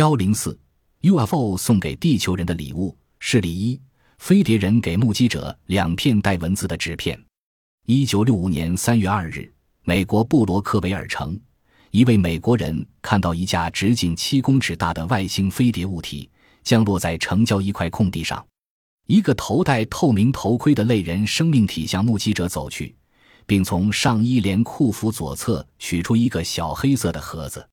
幺零四 UFO 送给地球人的礼物。事例一：飞碟人给目击者两片带文字的纸片。一九六五年三月二日，美国布罗克维尔城，一位美国人看到一架直径七公尺大的外星飞碟物体降落在城郊一块空地上。一个头戴透明头盔的类人生命体向目击者走去，并从上衣连裤服左侧取出一个小黑色的盒子。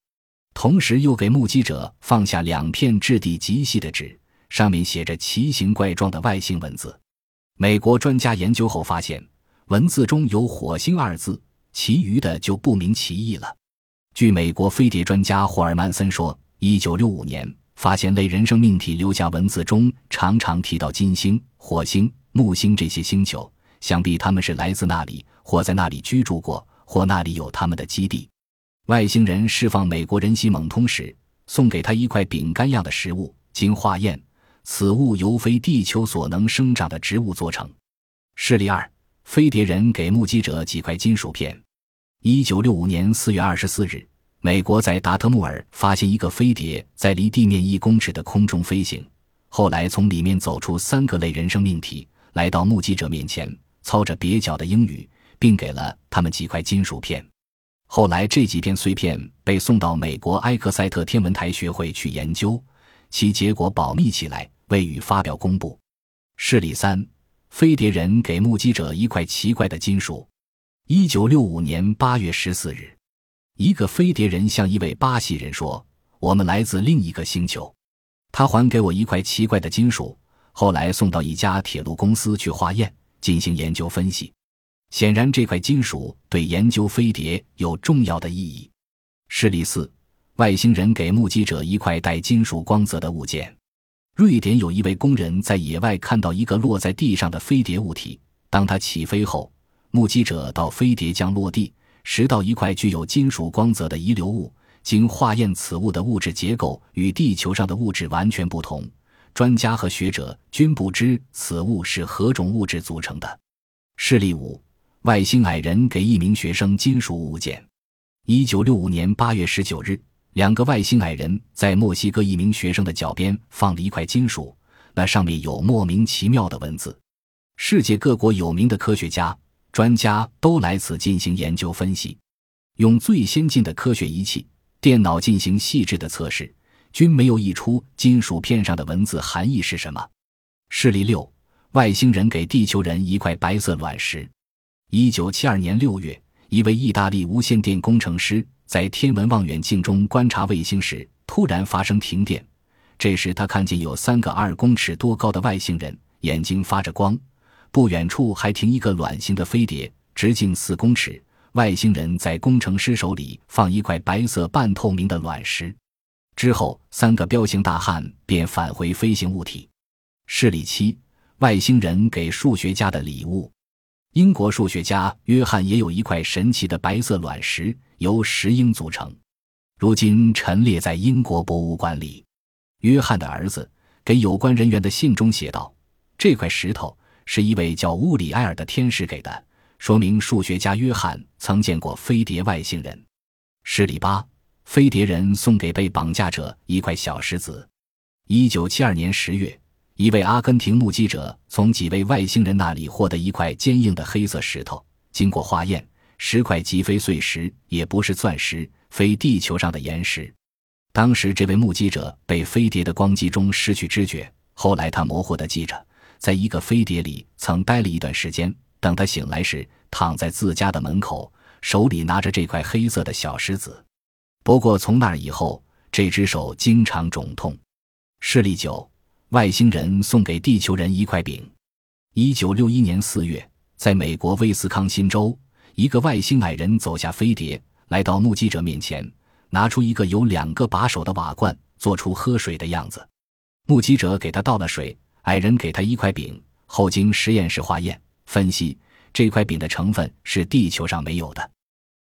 同时，又给目击者放下两片质地极细的纸，上面写着奇形怪状的外星文字。美国专家研究后发现，文字中有“火星”二字，其余的就不明其意了。据美国飞碟专家霍尔曼森说，一九六五年发现类人生命体留下文字中常常提到金星、火星、木星这些星球，想必他们是来自那里，或在那里居住过，或那里有他们的基地。外星人释放美国人西猛通时，送给他一块饼干样的食物。经化验，此物由非地球所能生长的植物做成。事例二：飞碟人给目击者几块金属片。一九六五年四月二十四日，美国在达特穆尔发现一个飞碟在离地面一公尺的空中飞行，后来从里面走出三个类人生命体，来到目击者面前，操着蹩脚的英语，并给了他们几块金属片。后来，这几片碎片被送到美国埃克塞特天文台学会去研究，其结果保密起来，未予发表公布。事例三：飞碟人给目击者一块奇怪的金属。一九六五年八月十四日，一个飞碟人向一位巴西人说：“我们来自另一个星球。”他还给我一块奇怪的金属，后来送到一家铁路公司去化验，进行研究分析。显然，这块金属对研究飞碟有重要的意义。事例四：外星人给目击者一块带金属光泽的物件。瑞典有一位工人在野外看到一个落在地上的飞碟物体。当它起飞后，目击者到飞碟降落地拾到一块具有金属光泽的遗留物。经化验，此物的物质结构与地球上的物质完全不同。专家和学者均不知此物是何种物质组成的。事例五。外星矮人给一名学生金属物件。一九六五年八月十九日，两个外星矮人在墨西哥一名学生的脚边放了一块金属，那上面有莫名其妙的文字。世界各国有名的科学家、专家都来此进行研究分析，用最先进的科学仪器、电脑进行细致的测试，均没有译出金属片上的文字含义是什么。事例六：外星人给地球人一块白色卵石。一九七二年六月，一位意大利无线电工程师在天文望远镜中观察卫星时，突然发生停电。这时，他看见有三个二公尺多高的外星人，眼睛发着光。不远处还停一个卵形的飞碟，直径四公尺。外星人在工程师手里放一块白色半透明的卵石。之后，三个彪形大汉便返回飞行物体。事例七：外星人给数学家的礼物。英国数学家约翰也有一块神奇的白色卵石，由石英组成，如今陈列在英国博物馆里。约翰的儿子给有关人员的信中写道：“这块石头是一位叫乌里埃尔的天使给的，说明数学家约翰曾见过飞碟外星人。”十里八，飞碟人送给被绑架者一块小石子。一九七二年十月。一位阿根廷目击者从几位外星人那里获得一块坚硬的黑色石头，经过化验，石块即非碎石，也不是钻石，非地球上的岩石。当时，这位目击者被飞碟的光击中失去知觉。后来，他模糊地记着，在一个飞碟里曾待了一段时间。等他醒来时，躺在自家的门口，手里拿着这块黑色的小石子。不过，从那以后，这只手经常肿痛。视力九。外星人送给地球人一块饼。一九六一年四月，在美国威斯康辛州，一个外星矮人走下飞碟，来到目击者面前，拿出一个有两个把手的瓦罐，做出喝水的样子。目击者给他倒了水，矮人给他一块饼。后经实验室化验分析，这块饼的成分是地球上没有的。